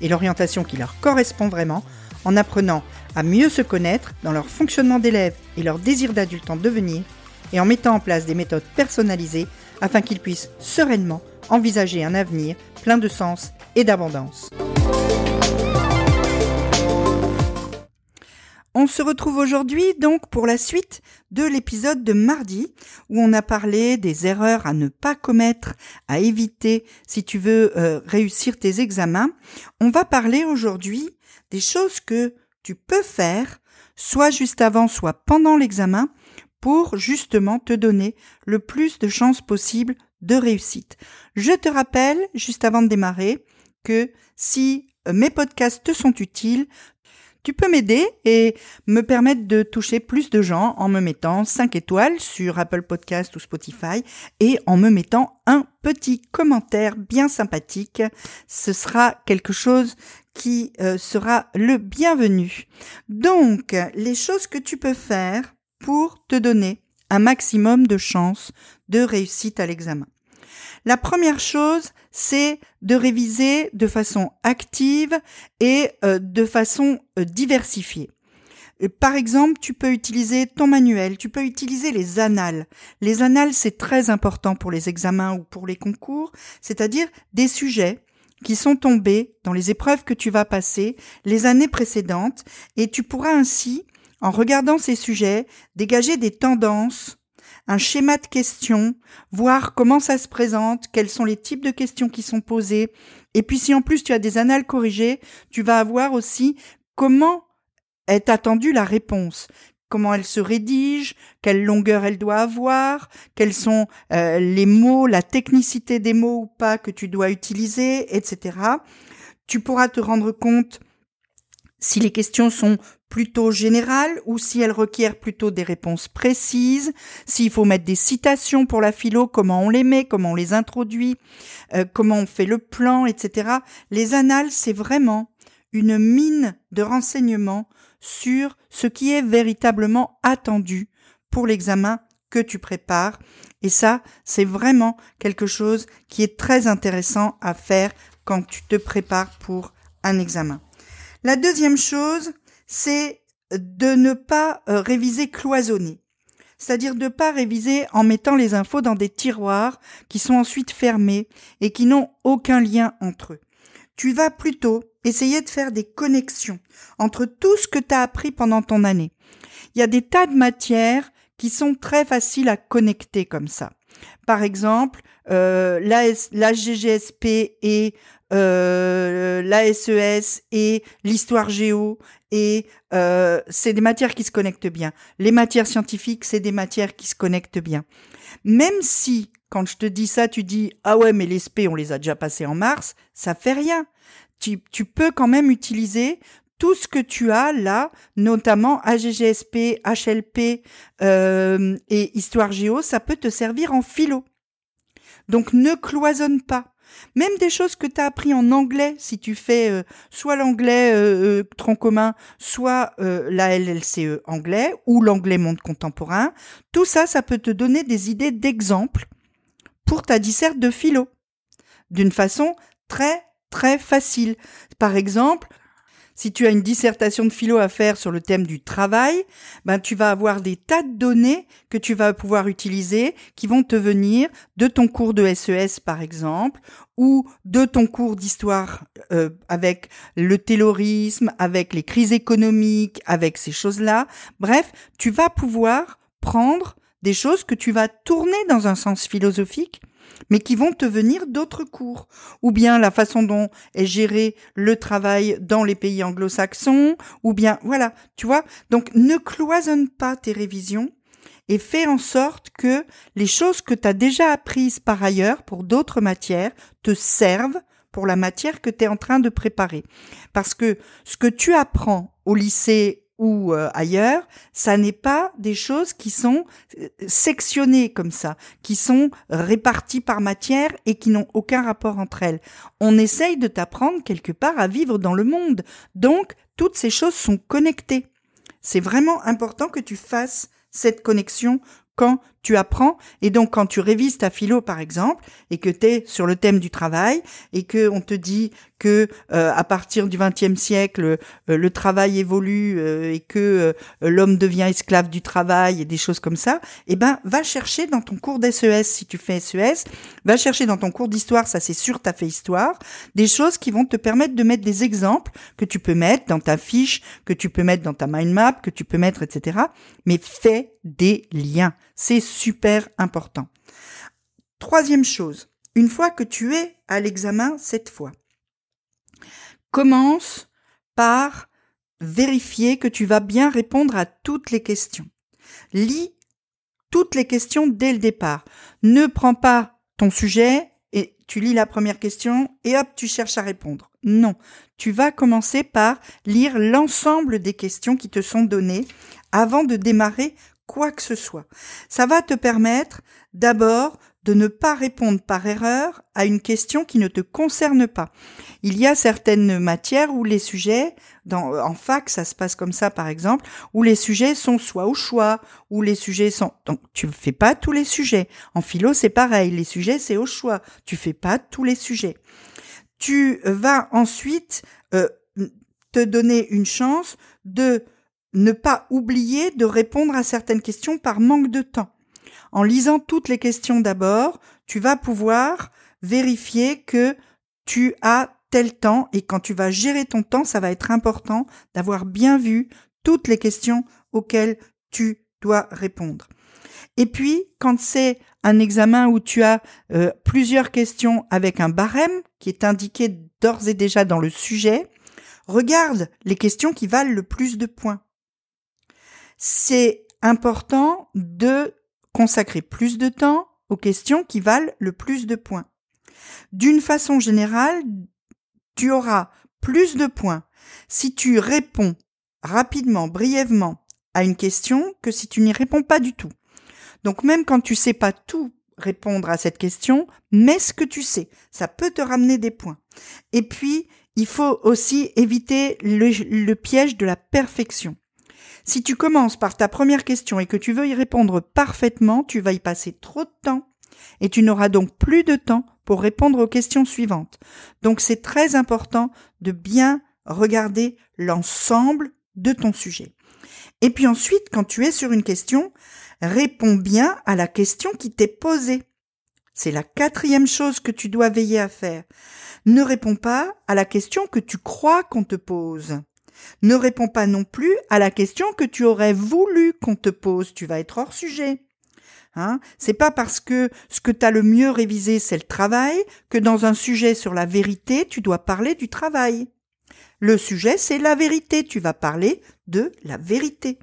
et l'orientation qui leur correspond vraiment en apprenant à mieux se connaître dans leur fonctionnement d'élève et leur désir d'adulte en devenir et en mettant en place des méthodes personnalisées afin qu'ils puissent sereinement envisager un avenir plein de sens et d'abondance. On se retrouve aujourd'hui donc pour la suite de l'épisode de mardi où on a parlé des erreurs à ne pas commettre, à éviter si tu veux euh, réussir tes examens. On va parler aujourd'hui des choses que tu peux faire soit juste avant, soit pendant l'examen pour justement te donner le plus de chances possible de réussite. Je te rappelle, juste avant de démarrer, que si euh, mes podcasts te sont utiles, tu peux m'aider et me permettre de toucher plus de gens en me mettant 5 étoiles sur Apple Podcast ou Spotify et en me mettant un petit commentaire bien sympathique. Ce sera quelque chose qui euh, sera le bienvenu. Donc, les choses que tu peux faire pour te donner un maximum de chances de réussite à l'examen. La première chose, c'est de réviser de façon active et euh, de façon euh, diversifiée. Euh, par exemple, tu peux utiliser ton manuel, tu peux utiliser les annales. Les annales, c'est très important pour les examens ou pour les concours, c'est-à-dire des sujets qui sont tombés dans les épreuves que tu vas passer les années précédentes et tu pourras ainsi en regardant ces sujets, dégager des tendances, un schéma de questions, voir comment ça se présente, quels sont les types de questions qui sont posées. Et puis si en plus tu as des annales corrigées, tu vas avoir aussi comment est attendue la réponse comment elle se rédige, quelle longueur elle doit avoir, quels sont euh, les mots, la technicité des mots ou pas que tu dois utiliser, etc. Tu pourras te rendre compte si les questions sont plutôt générales ou si elles requièrent plutôt des réponses précises, s'il faut mettre des citations pour la philo, comment on les met, comment on les introduit, euh, comment on fait le plan, etc. Les annales, c'est vraiment une mine de renseignements sur ce qui est véritablement attendu pour l'examen que tu prépares. Et ça, c'est vraiment quelque chose qui est très intéressant à faire quand tu te prépares pour un examen. La deuxième chose, c'est de ne pas euh, réviser cloisonné. C'est-à-dire de ne pas réviser en mettant les infos dans des tiroirs qui sont ensuite fermés et qui n'ont aucun lien entre eux. Tu vas plutôt essayer de faire des connexions entre tout ce que tu as appris pendant ton année. Il y a des tas de matières qui sont très faciles à connecter comme ça. Par exemple, euh, la, la GGSP et euh, l'ASES et l'histoire géo et euh, c'est des matières qui se connectent bien. Les matières scientifiques, c'est des matières qui se connectent bien. Même si, quand je te dis ça, tu dis ah ouais mais les SP on les a déjà passés en mars, ça fait rien. Tu, tu peux quand même utiliser tout ce que tu as là, notamment AGGSP, HLP euh, et Histoire Géo, ça peut te servir en philo. Donc ne cloisonne pas. Même des choses que tu as appris en anglais, si tu fais euh, soit l'anglais euh, euh, tronc commun, soit la LLCE anglais ou l'anglais monde contemporain, tout ça, ça peut te donner des idées d'exemples pour ta disserte de philo. D'une façon très très facile. Par exemple, si tu as une dissertation de philo à faire sur le thème du travail, ben tu vas avoir des tas de données que tu vas pouvoir utiliser qui vont te venir de ton cours de SES e par exemple ou de ton cours d'histoire euh, avec le terrorisme, avec les crises économiques, avec ces choses-là. Bref, tu vas pouvoir prendre des choses que tu vas tourner dans un sens philosophique mais qui vont te venir d'autres cours, ou bien la façon dont est géré le travail dans les pays anglo-saxons, ou bien voilà, tu vois. Donc ne cloisonne pas tes révisions et fais en sorte que les choses que tu as déjà apprises par ailleurs pour d'autres matières te servent pour la matière que tu es en train de préparer. Parce que ce que tu apprends au lycée ou euh, ailleurs, ça n'est pas des choses qui sont euh, sectionnées comme ça, qui sont réparties par matière et qui n'ont aucun rapport entre elles. On essaye de t'apprendre quelque part à vivre dans le monde. Donc, toutes ces choses sont connectées. C'est vraiment important que tu fasses cette connexion quand tu apprends et donc quand tu révises ta philo par exemple et que tu es sur le thème du travail et que on te dit que euh, à partir du XXe siècle euh, le travail évolue euh, et que l'homme devient esclave du travail et des choses comme ça, eh ben va chercher dans ton cours d'SES si tu fais SES, va chercher dans ton cours d'histoire, ça c'est sûr tu as fait histoire, des choses qui vont te permettre de mettre des exemples que tu peux mettre dans ta fiche, que tu peux mettre dans ta mind map, que tu peux mettre etc. Mais fais des liens. C'est super important. Troisième chose, une fois que tu es à l'examen cette fois, commence par vérifier que tu vas bien répondre à toutes les questions. Lis toutes les questions dès le départ. Ne prends pas ton sujet et tu lis la première question et hop, tu cherches à répondre. Non, tu vas commencer par lire l'ensemble des questions qui te sont données avant de démarrer quoi que ce soit. Ça va te permettre d'abord de ne pas répondre par erreur à une question qui ne te concerne pas. Il y a certaines matières où les sujets, dans, en fac, ça se passe comme ça par exemple, où les sujets sont soit au choix, où les sujets sont... Donc tu ne fais pas tous les sujets. En philo, c'est pareil, les sujets, c'est au choix. Tu fais pas tous les sujets. Tu vas ensuite euh, te donner une chance de ne pas oublier de répondre à certaines questions par manque de temps. En lisant toutes les questions d'abord, tu vas pouvoir vérifier que tu as tel temps et quand tu vas gérer ton temps, ça va être important d'avoir bien vu toutes les questions auxquelles tu dois répondre. Et puis, quand c'est un examen où tu as euh, plusieurs questions avec un barème qui est indiqué d'ores et déjà dans le sujet, regarde les questions qui valent le plus de points c'est important de consacrer plus de temps aux questions qui valent le plus de points. D'une façon générale, tu auras plus de points si tu réponds rapidement, brièvement à une question que si tu n'y réponds pas du tout. Donc même quand tu sais pas tout répondre à cette question, mets ce que tu sais. Ça peut te ramener des points. Et puis, il faut aussi éviter le, le piège de la perfection. Si tu commences par ta première question et que tu veux y répondre parfaitement, tu vas y passer trop de temps et tu n'auras donc plus de temps pour répondre aux questions suivantes. Donc c'est très important de bien regarder l'ensemble de ton sujet. Et puis ensuite, quand tu es sur une question, réponds bien à la question qui t'est posée. C'est la quatrième chose que tu dois veiller à faire. Ne réponds pas à la question que tu crois qu'on te pose. Ne réponds pas non plus à la question que tu aurais voulu qu'on te pose. Tu vas être hors sujet. Hein? C'est pas parce que ce que tu as le mieux révisé, c'est le travail, que dans un sujet sur la vérité, tu dois parler du travail. Le sujet, c'est la vérité. Tu vas parler de la vérité.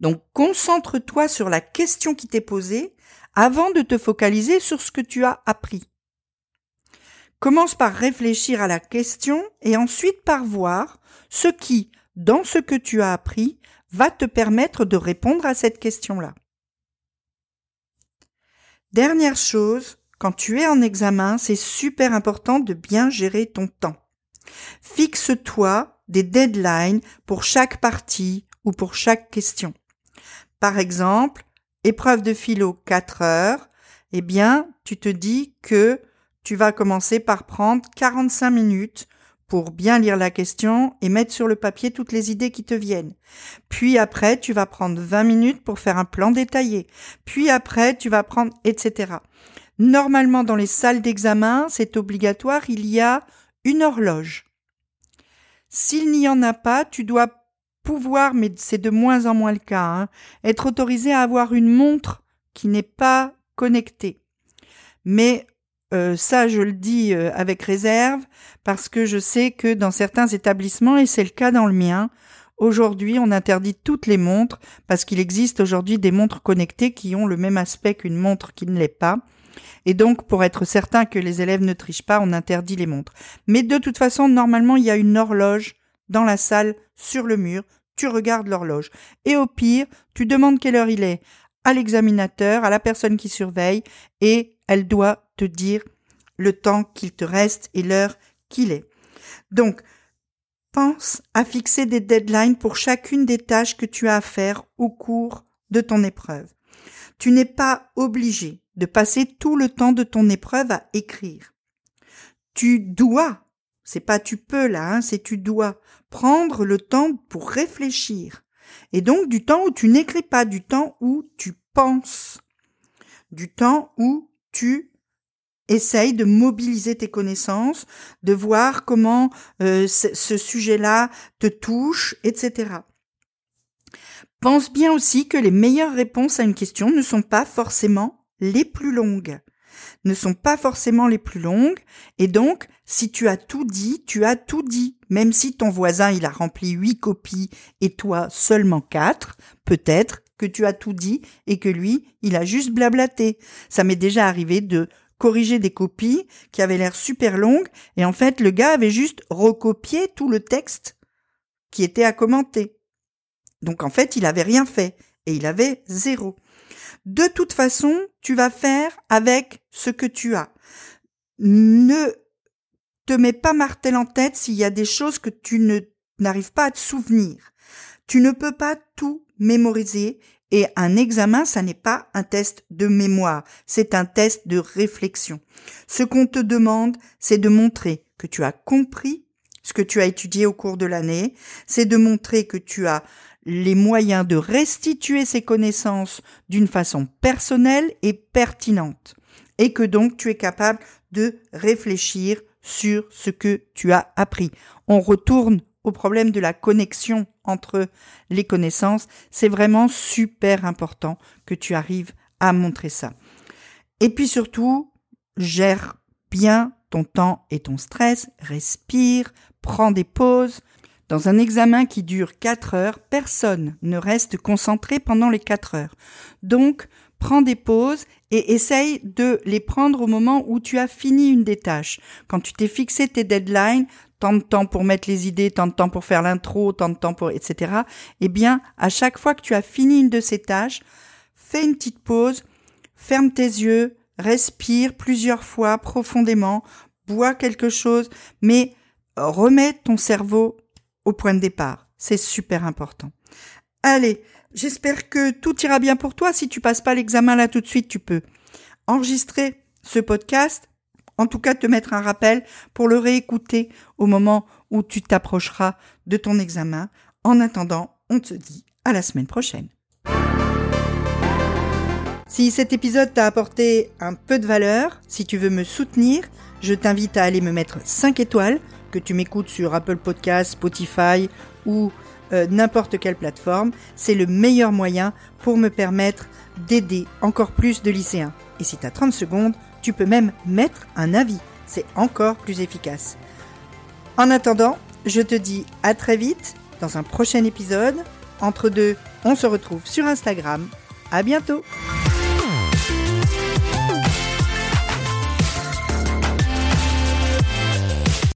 Donc, concentre-toi sur la question qui t'est posée avant de te focaliser sur ce que tu as appris. Commence par réfléchir à la question et ensuite par voir ce qui, dans ce que tu as appris, va te permettre de répondre à cette question-là. Dernière chose, quand tu es en examen, c'est super important de bien gérer ton temps. Fixe-toi des deadlines pour chaque partie ou pour chaque question. Par exemple, épreuve de philo 4 heures, eh bien, tu te dis que tu vas commencer par prendre 45 minutes pour bien lire la question et mettre sur le papier toutes les idées qui te viennent. Puis après, tu vas prendre 20 minutes pour faire un plan détaillé. Puis après, tu vas prendre, etc. Normalement, dans les salles d'examen, c'est obligatoire, il y a une horloge. S'il n'y en a pas, tu dois pouvoir, mais c'est de moins en moins le cas, hein, être autorisé à avoir une montre qui n'est pas connectée. Mais euh, ça, je le dis euh, avec réserve parce que je sais que dans certains établissements, et c'est le cas dans le mien, aujourd'hui, on interdit toutes les montres parce qu'il existe aujourd'hui des montres connectées qui ont le même aspect qu'une montre qui ne l'est pas. Et donc, pour être certain que les élèves ne trichent pas, on interdit les montres. Mais de toute façon, normalement, il y a une horloge dans la salle, sur le mur, tu regardes l'horloge. Et au pire, tu demandes quelle heure il est à l'examinateur, à la personne qui surveille, et elle doit te dire le temps qu'il te reste et l'heure qu'il est. Donc, pense à fixer des deadlines pour chacune des tâches que tu as à faire au cours de ton épreuve. Tu n'es pas obligé de passer tout le temps de ton épreuve à écrire. Tu dois, c'est pas tu peux là, hein, c'est tu dois prendre le temps pour réfléchir. Et donc du temps où tu n'écris pas, du temps où tu penses, du temps où tu essayes de mobiliser tes connaissances, de voir comment euh, ce sujet-là te touche, etc. Pense bien aussi que les meilleures réponses à une question ne sont pas forcément les plus longues. Ne sont pas forcément les plus longues. Et donc, si tu as tout dit, tu as tout dit. Même si ton voisin, il a rempli huit copies et toi seulement quatre, peut-être que tu as tout dit et que lui, il a juste blablaté. Ça m'est déjà arrivé de corriger des copies qui avaient l'air super longues et en fait, le gars avait juste recopié tout le texte qui était à commenter. Donc en fait, il avait rien fait et il avait zéro. De toute façon, tu vas faire avec ce que tu as. Ne te mets pas martel en tête s'il y a des choses que tu n'arrives pas à te souvenir. Tu ne peux pas tout mémoriser et un examen, ça n'est pas un test de mémoire, c'est un test de réflexion. Ce qu'on te demande, c'est de montrer que tu as compris ce que tu as étudié au cours de l'année, c'est de montrer que tu as les moyens de restituer ces connaissances d'une façon personnelle et pertinente, et que donc tu es capable de réfléchir sur ce que tu as appris. On retourne au problème de la connexion entre les connaissances. C'est vraiment super important que tu arrives à montrer ça. Et puis surtout, gère bien ton temps et ton stress, respire, prends des pauses, dans un examen qui dure 4 heures, personne ne reste concentré pendant les 4 heures. Donc, prends des pauses et essaye de les prendre au moment où tu as fini une des tâches. Quand tu t'es fixé tes deadlines, tant de temps pour mettre les idées, tant de temps pour faire l'intro, tant de temps pour, etc. Eh bien, à chaque fois que tu as fini une de ces tâches, fais une petite pause, ferme tes yeux, respire plusieurs fois profondément, bois quelque chose, mais remets ton cerveau au point de départ. C'est super important. Allez, j'espère que tout ira bien pour toi. Si tu passes pas l'examen là tout de suite, tu peux enregistrer ce podcast, en tout cas te mettre un rappel pour le réécouter au moment où tu t'approcheras de ton examen. En attendant, on te dit à la semaine prochaine. Si cet épisode t'a apporté un peu de valeur, si tu veux me soutenir, je t'invite à aller me mettre 5 étoiles que tu m'écoutes sur Apple Podcasts, Spotify ou euh, n'importe quelle plateforme, c'est le meilleur moyen pour me permettre d'aider encore plus de lycéens. Et si tu as 30 secondes, tu peux même mettre un avis. C'est encore plus efficace. En attendant, je te dis à très vite dans un prochain épisode. Entre deux, on se retrouve sur Instagram. À bientôt!